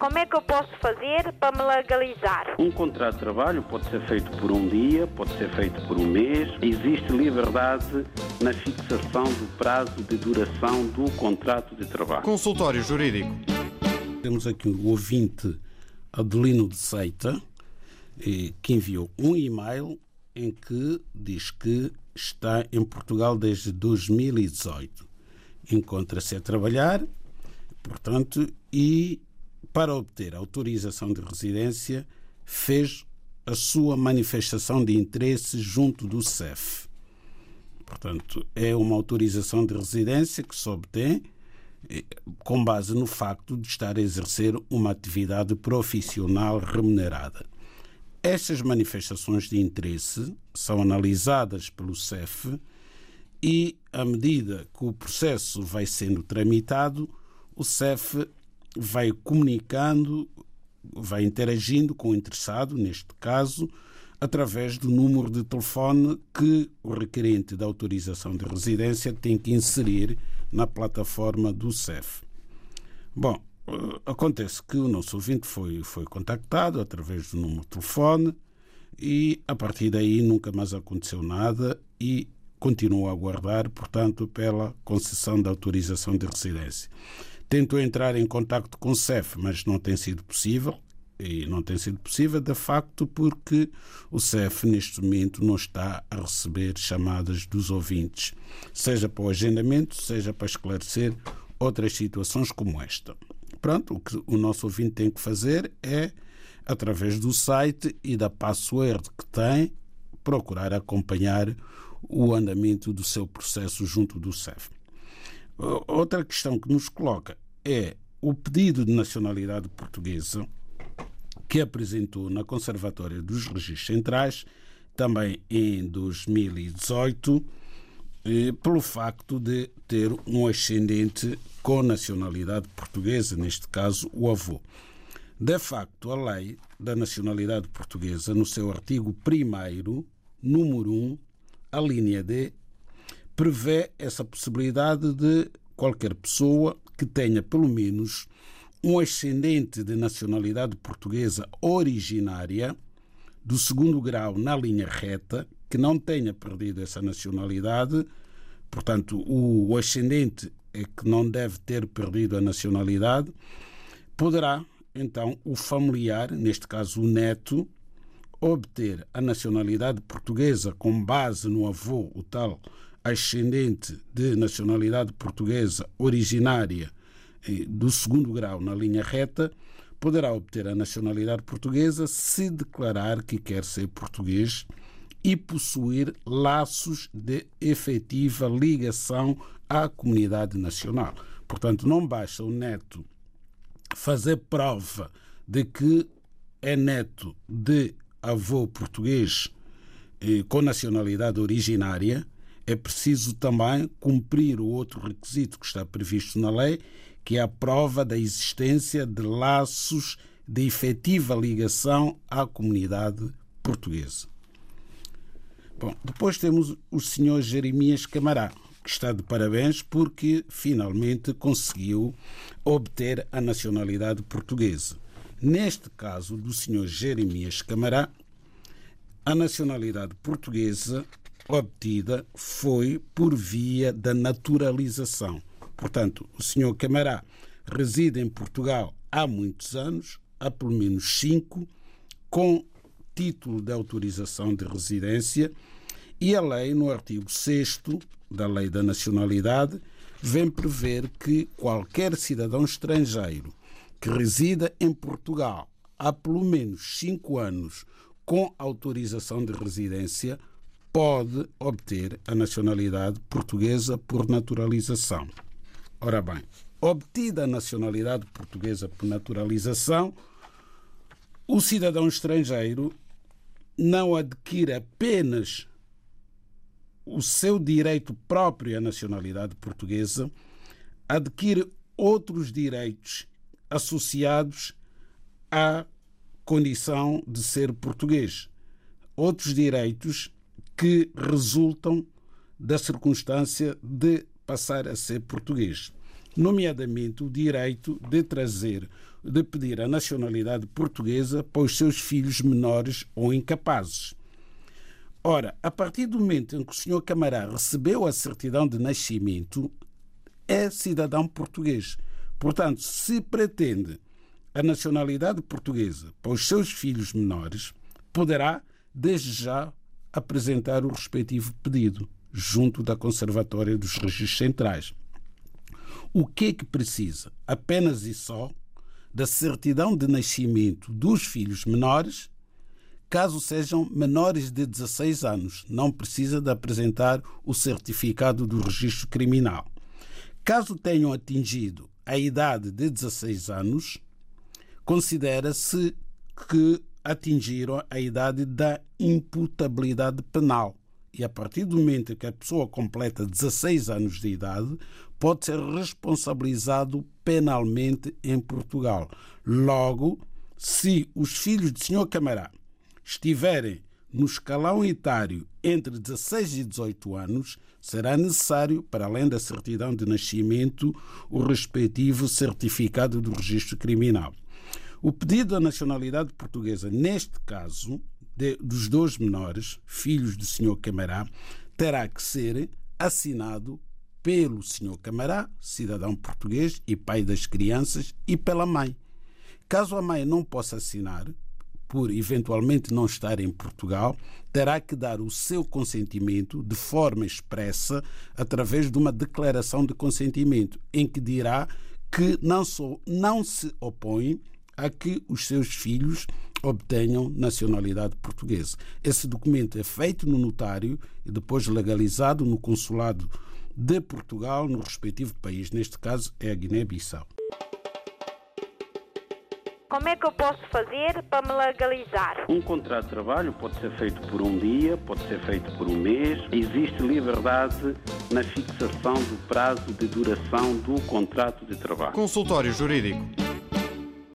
como é que eu posso fazer para me legalizar? Um contrato de trabalho pode ser feito por um dia, pode ser feito por um mês. Existe liberdade na fixação do prazo de duração do contrato de trabalho. Consultório Jurídico. Temos aqui o ouvinte Adelino de Seita, eh, que enviou um e-mail em que diz que está em Portugal desde 2018. Encontra-se a trabalhar, portanto, e para obter autorização de residência fez a sua manifestação de interesse junto do CEF. Portanto, é uma autorização de residência que se obtém com base no facto de estar a exercer uma atividade profissional remunerada. Estas manifestações de interesse são analisadas pelo CEF e, à medida que o processo vai sendo tramitado, o CEF vai comunicando, vai interagindo com o interessado, neste caso, através do número de telefone que o requerente da autorização de residência tem que inserir na plataforma do CEF. Bom, eh, acontece que o nosso ouvinte foi, foi contactado através do número de telefone e a partir daí nunca mais aconteceu nada e continua a aguardar, portanto, pela concessão da autorização de residência. Tentou entrar em contato com o CEF, mas não tem sido possível. E não tem sido possível, de facto, porque o CEF, neste momento, não está a receber chamadas dos ouvintes, seja para o agendamento, seja para esclarecer outras situações como esta. Pronto, o que o nosso ouvinte tem que fazer é, através do site e da password que tem, procurar acompanhar o andamento do seu processo junto do CEF. Outra questão que nos coloca é o pedido de nacionalidade portuguesa que apresentou na Conservatória dos Registros Centrais, também em 2018, eh, pelo facto de ter um ascendente com nacionalidade portuguesa, neste caso o avô. De facto, a lei da nacionalidade portuguesa, no seu artigo 1, número 1, a linha D, prevê essa possibilidade de qualquer pessoa que tenha pelo menos um ascendente de nacionalidade portuguesa originária do segundo grau na linha reta, que não tenha perdido essa nacionalidade, portanto, o ascendente é que não deve ter perdido a nacionalidade, poderá então o familiar, neste caso o neto, obter a nacionalidade portuguesa com base no avô, o tal ascendente de nacionalidade portuguesa originária do segundo grau na linha reta, poderá obter a nacionalidade portuguesa se declarar que quer ser português e possuir laços de efetiva ligação à comunidade nacional. Portanto, não basta o neto fazer prova de que é neto de avô português eh, com nacionalidade originária, é preciso também cumprir o outro requisito que está previsto na lei, que é a prova da existência de laços de efetiva ligação à comunidade portuguesa. Bom, depois temos o senhor Jeremias Camará, que está de parabéns porque finalmente conseguiu obter a nacionalidade portuguesa. Neste caso do senhor Jeremias Camará, a nacionalidade portuguesa obtida foi por via da naturalização. Portanto, o senhor Camará reside em Portugal há muitos anos, há pelo menos cinco, com título de autorização de residência e a lei, no artigo 6 da Lei da Nacionalidade, vem prever que qualquer cidadão estrangeiro que resida em Portugal há pelo menos cinco anos com autorização de residência pode obter a nacionalidade portuguesa por naturalização. Ora bem, obtida a nacionalidade portuguesa por naturalização, o cidadão estrangeiro não adquire apenas o seu direito próprio à nacionalidade portuguesa, adquire outros direitos associados à condição de ser português. Outros direitos que resultam da circunstância de passar a ser português. nomeadamente o direito de trazer, de pedir a nacionalidade portuguesa para os seus filhos menores ou incapazes. Ora, a partir do momento em que o senhor Camará recebeu a certidão de nascimento, é cidadão português. Portanto, se pretende a nacionalidade portuguesa para os seus filhos menores, poderá, desde já, apresentar o respectivo pedido junto da Conservatória dos Registros Centrais. O que é que precisa? Apenas e só da certidão de nascimento dos filhos menores, caso sejam menores de 16 anos. Não precisa de apresentar o certificado do registro criminal. Caso tenham atingido a idade de 16 anos, considera-se que atingiram a idade da imputabilidade penal. E a partir do momento que a pessoa completa 16 anos de idade, pode ser responsabilizado penalmente em Portugal. Logo, se os filhos do Sr. Camará estiverem no escalão etário entre 16 e 18 anos, será necessário, para além da certidão de nascimento, o respectivo certificado do registro criminal. O pedido da nacionalidade portuguesa, neste caso, de, dos dois menores, filhos do Sr. Camará, terá que ser assinado pelo Sr. Camará, cidadão português e pai das crianças, e pela mãe. Caso a mãe não possa assinar, por eventualmente não estar em Portugal, terá que dar o seu consentimento de forma expressa através de uma declaração de consentimento, em que dirá que não, só, não se opõe a que os seus filhos obtenham nacionalidade portuguesa. Esse documento é feito no notário e depois legalizado no consulado de Portugal no respectivo país. Neste caso é a Guiné-Bissau. Como é que eu posso fazer para me legalizar? Um contrato de trabalho pode ser feito por um dia, pode ser feito por um mês. Existe liberdade na fixação do prazo de duração do contrato de trabalho. Consultório Jurídico